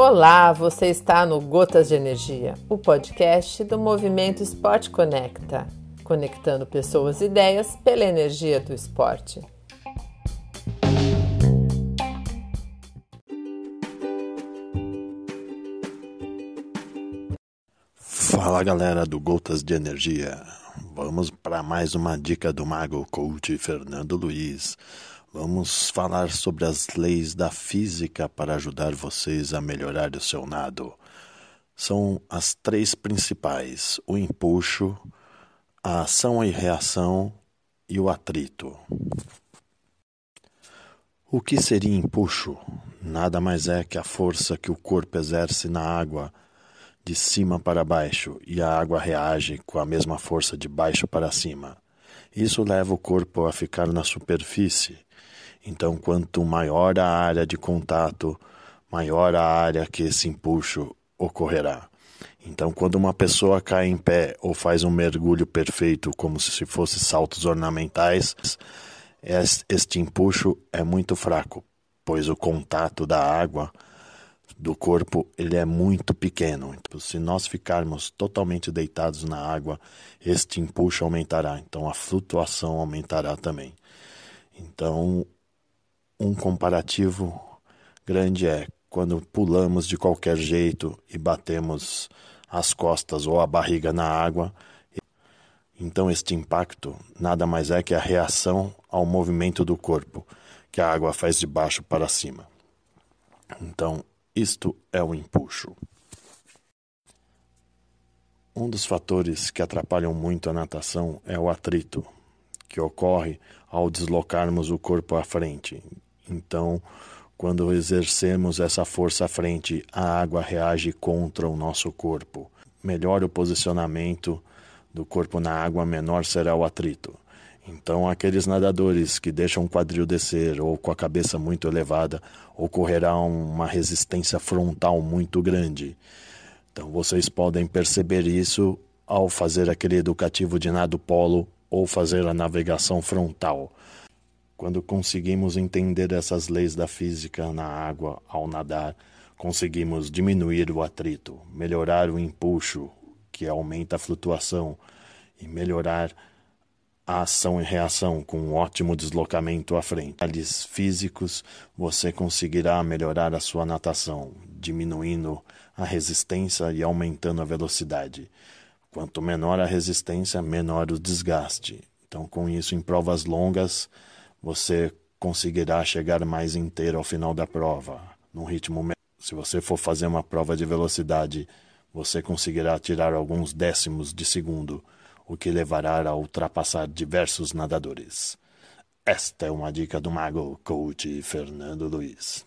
Olá, você está no Gotas de Energia, o podcast do Movimento Esporte Conecta, conectando pessoas e ideias pela energia do esporte. Fala galera do Gotas de Energia, vamos para mais uma dica do Mago Coach Fernando Luiz. Vamos falar sobre as leis da física para ajudar vocês a melhorar o seu nado. São as três principais: o empuxo, a ação e reação e o atrito. O que seria empuxo? Nada mais é que a força que o corpo exerce na água de cima para baixo e a água reage com a mesma força de baixo para cima. Isso leva o corpo a ficar na superfície então, quanto maior a área de contato, maior a área que esse empuxo ocorrerá. Então, quando uma pessoa cai em pé ou faz um mergulho perfeito, como se fosse saltos ornamentais, este empuxo é muito fraco, pois o contato da água do corpo ele é muito pequeno. Então, se nós ficarmos totalmente deitados na água, este empuxo aumentará. Então, a flutuação aumentará também. Então, um comparativo grande é quando pulamos de qualquer jeito e batemos as costas ou a barriga na água. Então, este impacto nada mais é que a reação ao movimento do corpo que a água faz de baixo para cima. Então, isto é o empuxo. Um dos fatores que atrapalham muito a natação é o atrito, que ocorre ao deslocarmos o corpo à frente, então, quando exercemos essa força à frente, a água reage contra o nosso corpo. Melhor o posicionamento do corpo na água, menor será o atrito. Então, aqueles nadadores que deixam o quadril descer ou com a cabeça muito elevada, ocorrerá uma resistência frontal muito grande. Então, vocês podem perceber isso ao fazer aquele educativo de nado polo ou fazer a navegação frontal. Quando conseguimos entender essas leis da física na água ao nadar, conseguimos diminuir o atrito, melhorar o empuxo, que aumenta a flutuação, e melhorar a ação e reação com um ótimo deslocamento à frente. Detalhes físicos, você conseguirá melhorar a sua natação, diminuindo a resistência e aumentando a velocidade. Quanto menor a resistência, menor o desgaste. Então, com isso, em provas longas, você conseguirá chegar mais inteiro ao final da prova, num ritmo Se você for fazer uma prova de velocidade, você conseguirá tirar alguns décimos de segundo, o que levará a ultrapassar diversos nadadores. Esta é uma dica do mago coach Fernando Luiz.